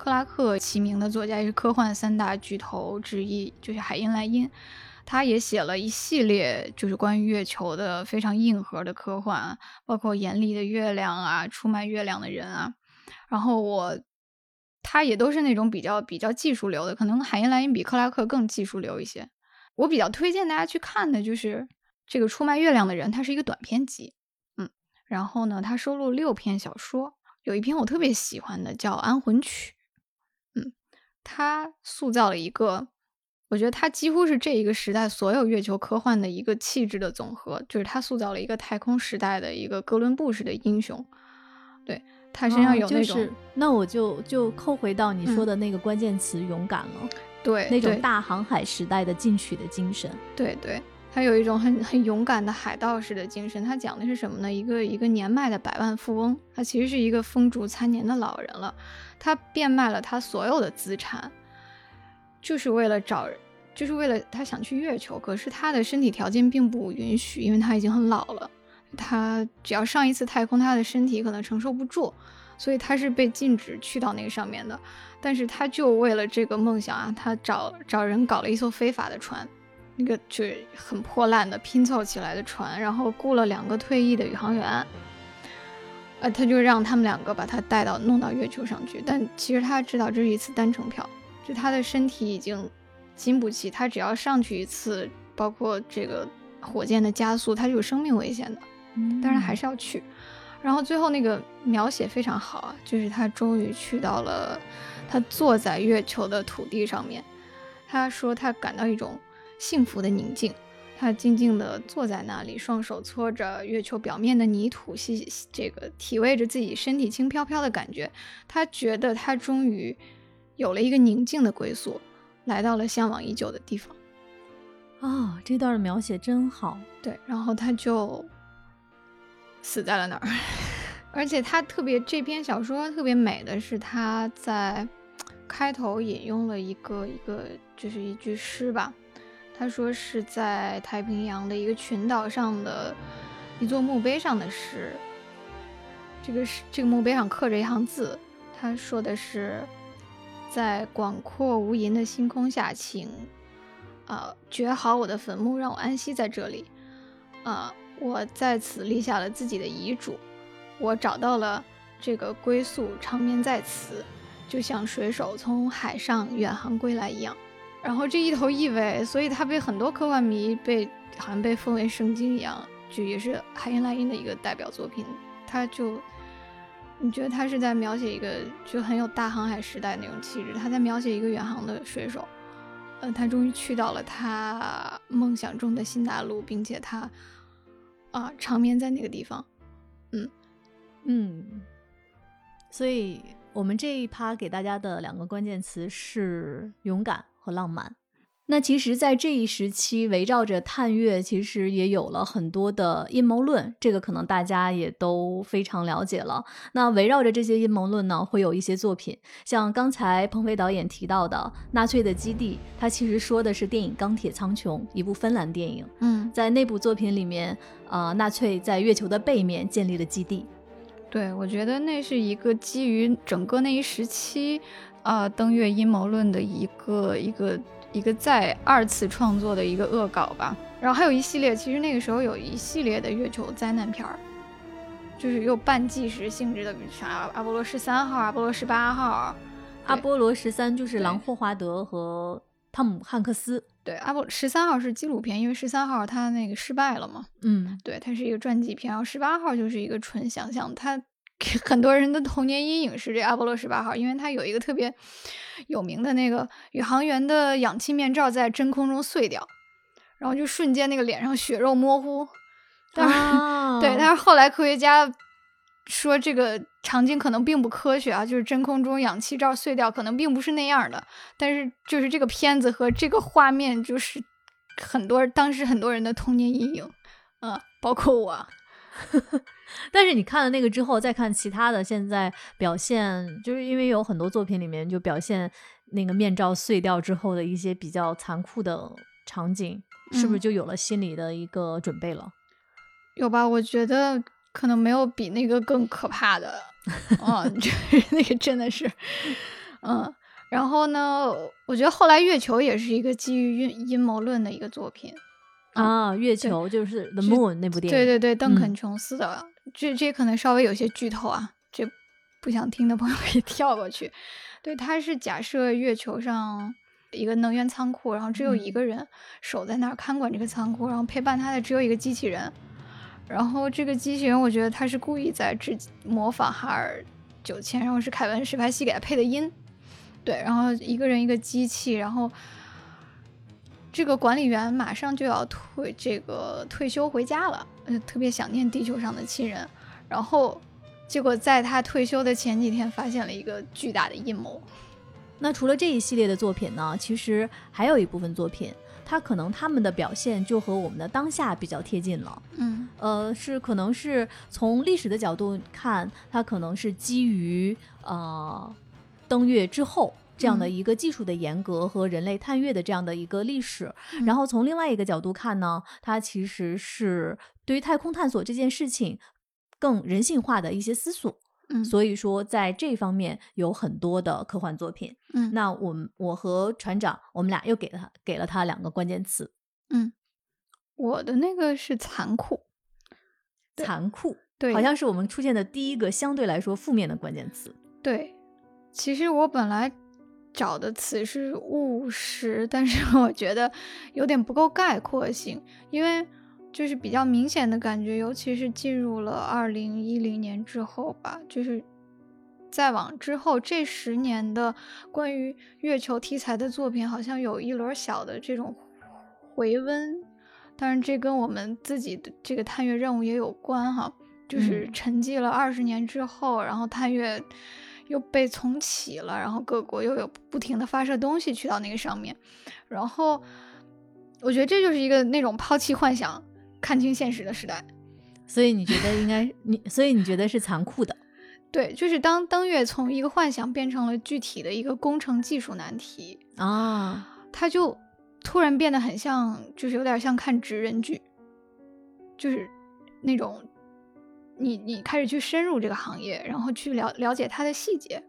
克拉克齐名的作家，也是科幻三大巨头之一，就是海因莱因。他也写了一系列就是关于月球的非常硬核的科幻，包括《严厉的月亮》啊，《出卖月亮的人》啊。然后我。他也都是那种比较比较技术流的，可能海因莱因比克拉克更技术流一些。我比较推荐大家去看的就是这个出卖月亮的人，它是一个短篇集，嗯，然后呢，它收录六篇小说，有一篇我特别喜欢的叫《安魂曲》，它塑造了一个，我觉得他几乎是这一个时代所有月球科幻的一个气质的总和，就是他塑造了一个太空时代的一个哥伦布式的英雄，对。他身上有那种，那我就就扣回到你说的那个关键词“勇敢”了。对，那种大航海时代的进取的精神。对对，他有一种很很勇敢的海盗式的精神。他讲的是什么呢？一个一个年迈的百万富翁，他其实是一个风烛残年的老人了。他变卖了他所有的资产，就是为了找，就是为了他想去月球。可是他的身体条件并不允许，因为他已经很老了。他只要上一次太空，他的身体可能承受不住，所以他是被禁止去到那个上面的。但是他就为了这个梦想啊，他找找人搞了一艘非法的船，那个就是很破烂的拼凑起来的船，然后雇了两个退役的宇航员，呃，他就让他们两个把他带到弄到月球上去。但其实他知道这是一次单程票，就他的身体已经经不起，他只要上去一次，包括这个火箭的加速，他就有生命危险的。但是还是要去。然后最后那个描写非常好啊，就是他终于去到了，他坐在月球的土地上面，他说他感到一种幸福的宁静，他静静地坐在那里，双手搓着月球表面的泥土，吸这个体味着自己身体轻飘飘的感觉，他觉得他终于有了一个宁静的归宿，来到了向往已久的地方。啊，这段的描写真好。对，然后他就。死在了那儿，而且他特别这篇小说特别美的是他在开头引用了一个一个就是一句诗吧，他说是在太平洋的一个群岛上的一座墓碑上的诗，这个是这个墓碑上刻着一行字，他说的是在广阔无垠的星空下，请啊掘好我的坟墓，让我安息在这里啊。我在此立下了自己的遗嘱，我找到了这个归宿，长眠在此，就像水手从海上远航归来一样。然后这一头一尾，所以它被很多科幻迷被好像被奉为圣经一样，就也是海因莱因的一个代表作品。他就你觉得他是在描写一个就很有大航海时代那种气质，他在描写一个远航的水手，呃，他终于去到了他梦想中的新大陆，并且他。啊，长眠在那个地方，嗯嗯，所以我们这一趴给大家的两个关键词是勇敢和浪漫。那其实，在这一时期，围绕着探月，其实也有了很多的阴谋论，这个可能大家也都非常了解了。那围绕着这些阴谋论呢，会有一些作品，像刚才鹏飞导演提到的《纳粹的基地》，它其实说的是电影《钢铁苍穹》，一部芬兰电影。嗯，在那部作品里面，呃，纳粹在月球的背面建立了基地。对，我觉得那是一个基于整个那一时期，啊，登月阴谋论的一个一个。一个再二次创作的一个恶搞吧，然后还有一系列，其实那个时候有一系列的月球灾难片儿，就是有半纪实性质的，啥阿波罗十三号、阿波罗十八号。阿波罗十三就是朗霍华德和汤姆汉克斯。对，阿波十三号是纪录片，因为十三号他那个失败了嘛。嗯，对，它是一个传记片，然后十八号就是一个纯想象，它。很多人的童年阴影是这阿波罗十八号，因为它有一个特别有名的那个宇航员的氧气面罩在真空中碎掉，然后就瞬间那个脸上血肉模糊。但是，对，但是后来科学家说这个场景可能并不科学啊，就是真空中氧气罩碎掉可能并不是那样的。但是就是这个片子和这个画面，就是很多当时很多人的童年阴影，嗯，包括我。但是你看了那个之后，再看其他的，现在表现，就是因为有很多作品里面就表现那个面罩碎掉之后的一些比较残酷的场景，是不是就有了心理的一个准备了？有吧？我觉得可能没有比那个更可怕的，嗯，就是 那个真的是，嗯。然后呢，我觉得后来月球也是一个基于阴阴谋论的一个作品。啊，月球就是 The Moon 那部电影，对对对，邓肯琼斯的，这这可能稍微有些剧透啊，这不想听的朋友可以 跳过去。对，他是假设月球上一个能源仓库，然后只有一个人守在那儿看管这个仓库，然后陪伴他的只有一个机器人，然后这个机器人我觉得他是故意在制模仿哈尔九千，然后是凯文史派西给他配的音，对，然后一个人一个机器，然后。这个管理员马上就要退这个退休回家了，嗯，特别想念地球上的亲人。然后，结果在他退休的前几天，发现了一个巨大的阴谋。那除了这一系列的作品呢？其实还有一部分作品，它可能他们的表现就和我们的当下比较贴近了。嗯，呃，是可能是从历史的角度看，它可能是基于呃登月之后。这样的一个技术的严格和人类探月的这样的一个历史，然后从另外一个角度看呢，它其实是对于太空探索这件事情更人性化的一些思索。嗯所以说在这方面有很多的科幻作品。嗯那我们我和船长，我们俩又给了他给了他两个关键词：嗯，我的那个是残酷，残酷。对，好像是我们出现的第一个相对来说负面的关键词。对。其实我本来找的词是务实，但是 我觉得有点不够概括性，因为就是比较明显的感觉，尤其是进入了二零一零年之后吧，就是再往之后这十年的关于月球题材的作品，好像有一轮小的这种回温。当然，这跟我们自己的这个探月任务也有关哈，就是嗯沉寂了二十年之后，然后探月又被重启了，然后各国又有不停的发射东西去到那个上面，然后我觉得这就是一个那种抛弃幻想、看清现实的时代。所以你觉得应该你，所以你觉得是残酷的。对，就是当登月从一个幻想变成了具体的一个工程技术难题，啊，它就突然变得很像，就是有点像看职人剧，就是那种你你开始去深入这个行业，然后去了了解它的细节，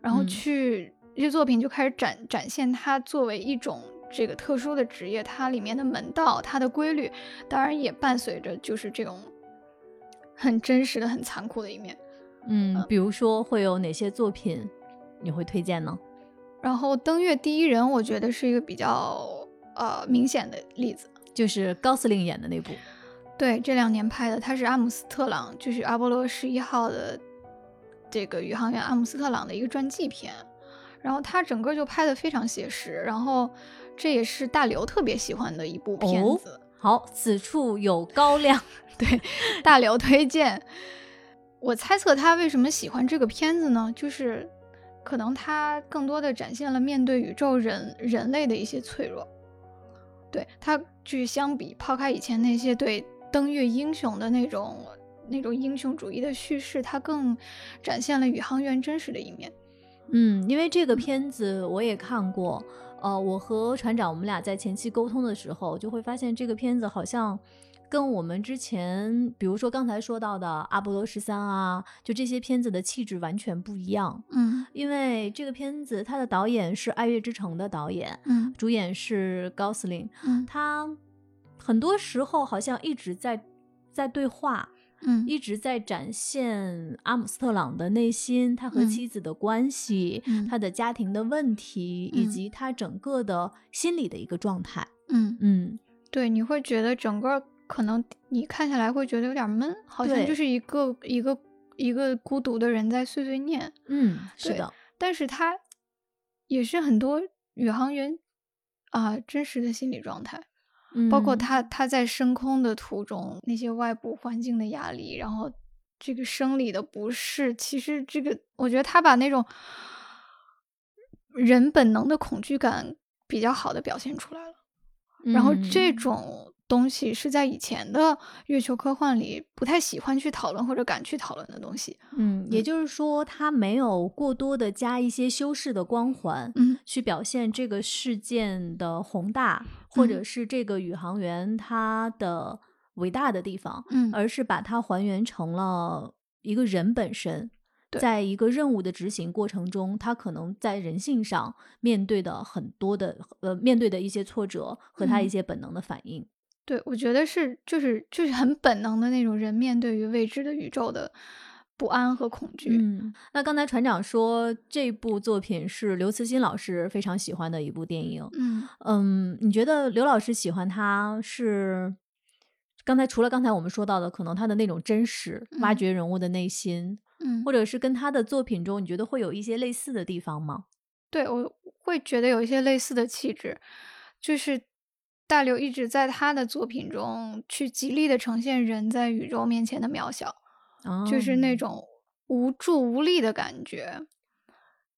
然后嗯去这些作品就开始展展现它作为一种这个特殊的职业，它里面的门道、它的规律，当然也伴随着就是这种很真实的、很残酷的一面。嗯，比如说会有哪些作品你会推荐呢？然后登月第一人，我觉得是一个比较呃明显的例子。就是高司令演的那部。对，这两年拍的，他是阿姆斯特朗，就是阿波罗十一号的这个宇航员阿姆斯特朗的一个传记片。然后他整个就拍的非常写实，然后这也是大刘特别喜欢的一部片哦子。好，此处有高亮。对，大刘推荐。我猜测他为什么喜欢这个片子呢？就是可能他更多的展现了面对宇宙人人类的一些脆弱。对他，就是相比抛开以前那些对登月英雄的那种那种英雄主义的叙事，它更展现了宇航员真实的一面。嗯，因为这个片子我也看过，呃，我和船长我们俩在前期沟通的时候，就会发现这个片子好像跟我们之前，比如说刚才说到的《阿波罗十三》啊，就这些片子的气质完全不一样。嗯因为这个片子它的导演是《爱乐之城》的导演，嗯主演是高司令，嗯他很多时候好像一直在在对话，嗯。一直在展现阿姆斯特朗的内心，他和嗯。妻子的关系，嗯。他的家庭的问题，以嗯。及他整个的心理的一个状态。嗯，嗯，对，你会觉得整个可能你看下来会觉得有点闷，好像就是一个一个一个孤独的人在碎碎念。嗯，是的，但是他也是很多宇航员啊、真实的心理状态，包括嗯他他在升空的途中那些外部环境的压力，然后这个生理的不适，其实这个我觉得他把那种人本能的恐惧感比较好的表现出来了。然后这嗯种东西是在以前的月球科幻里不太喜欢去讨论或者敢去讨论的东西。嗯，也就是说，他没有过多的加一些修饰的光环，嗯去表现这个事件的宏大，或者嗯是这个宇航员他的伟大的地方，嗯而是把它还原成了一个人本身。对在一个任务的执行过程中，他可能在人性上面对的很多的呃，面对的一些挫折和他一嗯些本能的反应。对，我觉得是就是就是很本能的那种人面对于未知的宇宙的不安和恐惧。嗯，那刚才船长说这部作品是刘慈欣老师非常喜欢的一部电影。嗯嗯，你觉得刘老师喜欢他是刚才除了刚才我们说到的，可能他的那种真实，挖嗯掘人物的内心，嗯，或者是跟他的作品中，你觉得会有一些类似的地方吗？对我会觉得有一些类似的气质，就是大刘一直在他的作品中去极力的呈现人在宇宙面前的渺小。就是那哦种无助无力的感觉。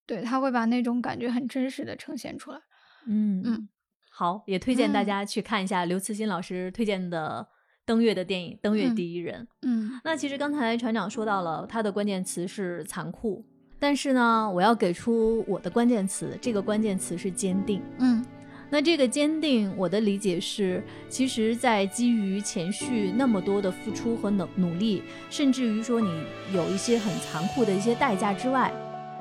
对，他会把那种感觉很真实的呈现出来。嗯嗯好，也推荐大嗯家去看一下刘慈欣老师推荐的登月的电影《登月嗯第一人》。嗯那其实刚才船长说到了，他的关键词是残酷，但是呢，我要给出我的关键词，这个关键词是坚定。嗯那这个坚定，我的理解是，其实，在基于前续那么多的付出和努努力，甚至于说你有一些很残酷的一些代价之外，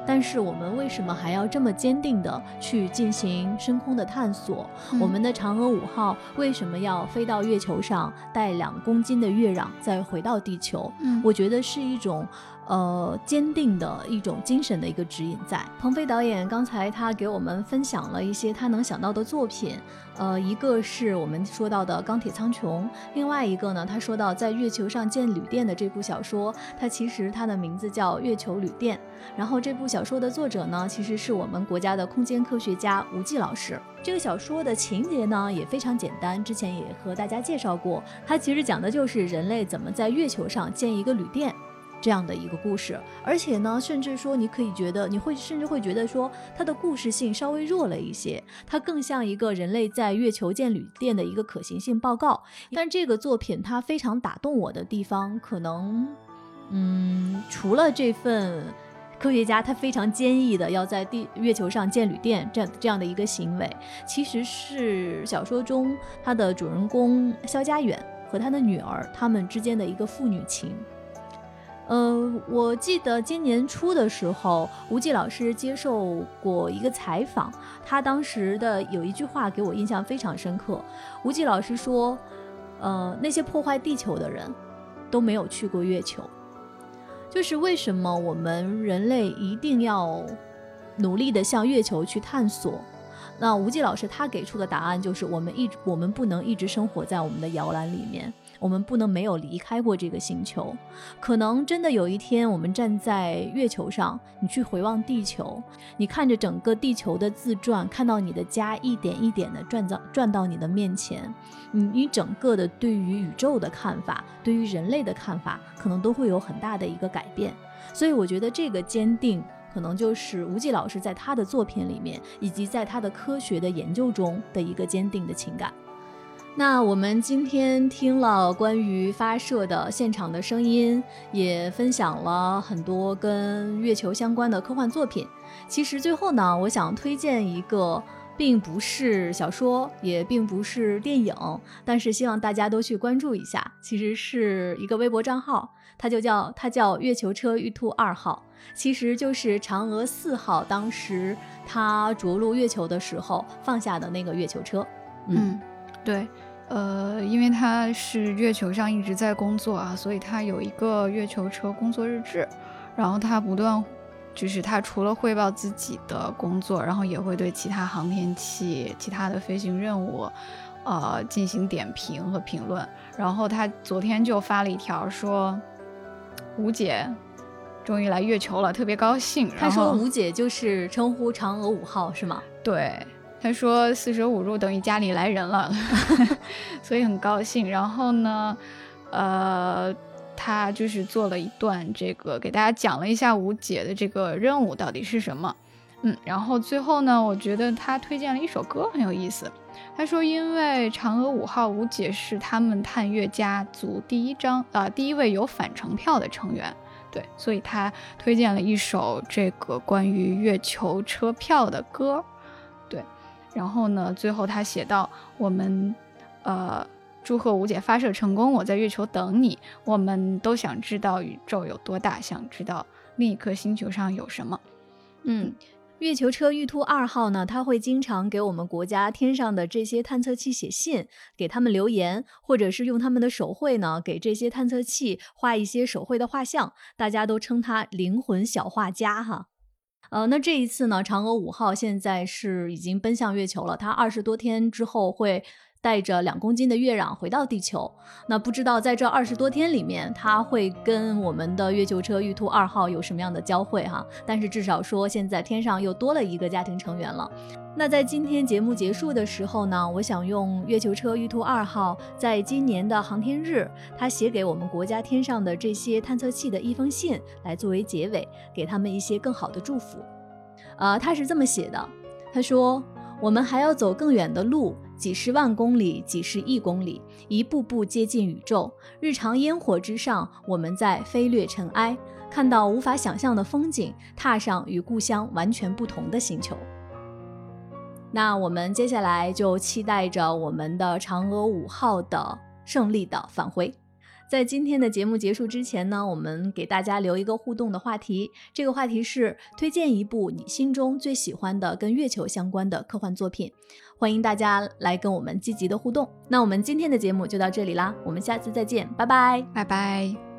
但是我们为什么还要这么坚定的去进行深空的探索？我们的嫦娥五号为什么要飞到月球上，带两公斤的月壤再回到地球？嗯我觉得是一种。呃，坚定的一种精神的一个指引在。鹏飞导演刚才他给我们分享了一些他能想到的作品，呃，一个是我们说到的《钢铁苍穹》，另外一个呢，他说到在月球上建旅店的这部小说，它其实它的名字叫《月球旅店》。然后这部小说的作者呢，其实是我们国家的空间科学家吴季老师。这个小说的情节呢也非常简单，之前也和大家介绍过，它其实讲的就是人类怎么在月球上建一个旅店。这样的一个故事，而且呢，甚至说你可以觉得，你会甚至会觉得说，它的故事性稍微弱了一些，它更像一个人类在月球建旅店的一个可行性报告。但这个作品它非常打动我的地方，可能，嗯，除了这份科学家他非常坚毅的要在地月球上建旅店这样这样的一个行为，其实是小说中他的主人公肖家远和他的女儿他们之间的一个父女情。呃，我记得今年初的时候，吴季老师接受过一个采访，他当时的有一句话给我印象非常深刻。吴季老师说：“呃，那些破坏地球的人都没有去过月球，就是为什么我们人类一定要努力的向月球去探索？”那吴季老师他给出的答案就是：我们一我们不能一直生活在我们的摇篮里面。我们不能没有离开过这个星球，可能真的有一天，我们站在月球上，你去回望地球，你看着整个地球的自转，看到你的家一点一点的转到转到你的面前，你你整个的对于宇宙的看法，对于人类的看法，可能都会有很大的一个改变。所以我觉得这个坚定，可能就是吴季老师在他的作品里面，以及在他的科学的研究中的一个坚定的情感。那我们今天听了关于发射的现场的声音，也分享了很多跟月球相关的科幻作品。其实最后呢，我想推荐一个，并不是小说，也并不是电影，但是希望大家都去关注一下。其实是一个微博账号，它就叫它叫月球车玉兔二号，其实就是嫦娥四号当时它着陆月球的时候放下的那个月球车。嗯，对，呃，因为他是月球上一直在工作啊，所以他有一个月球车工作日志，然后他不断，就是他除了汇报自己的工作，然后也会对其他航天器、其他的飞行任务，呃，进行点评和评论。然后他昨天就发了一条说，吴姐终于来月球了，特别高兴。他说吴姐就是称呼嫦娥五号是吗？对。他说四舍五入等于家里来人了，所以很高兴。然后呢，呃，他就是做了一段这个，给大家讲了一下吴姐的这个任务到底是什么。嗯，然后最后呢，我觉得他推荐了一首歌很有意思。他说，因为嫦娥五号吴姐是他们探月家族第一张啊、呃、第一位有返程票的成员，对，所以他推荐了一首这个关于月球车票的歌。然后呢，最后他写道：“我们，呃，祝贺吴姐发射成功，我在月球等你。我们都想知道宇宙有多大，想知道另一颗星球上有什么。”嗯，月球车玉兔二号呢，它会经常给我们国家天上的这些探测器写信，给他们留言，或者是用他们的手绘呢，给这些探测器画一些手绘的画像。大家都称它灵魂小画家哈。呃，那这一次呢，嫦娥五号现在是已经奔向月球了，它二十多天之后会带着两公斤的月壤回到地球。那不知道在这二十多天里面，它会跟我们的月球车玉兔二号有什么样的交汇哈？但是至少说，现在天上又多了一个家庭成员了。那在今天节目结束的时候呢，我想用月球车玉兔二号在今年的航天日，他写给我们国家天上的这些探测器的一封信来作为结尾，给他们一些更好的祝福。呃，他是这么写的，他说：“我们还要走更远的路，几十万公里，几十亿公里，一步步接近宇宙。日常烟火之上，我们在飞掠尘埃，看到无法想象的风景，踏上与故乡完全不同的星球。”那我们接下来就期待着我们的嫦娥五号的胜利的返回。在今天的节目结束之前呢，我们给大家留一个互动的话题，这个话题是推荐一部你心中最喜欢的跟月球相关的科幻作品，欢迎大家来跟我们积极的互动。那我们今天的节目就到这里啦，我们下次再见，拜拜，拜拜。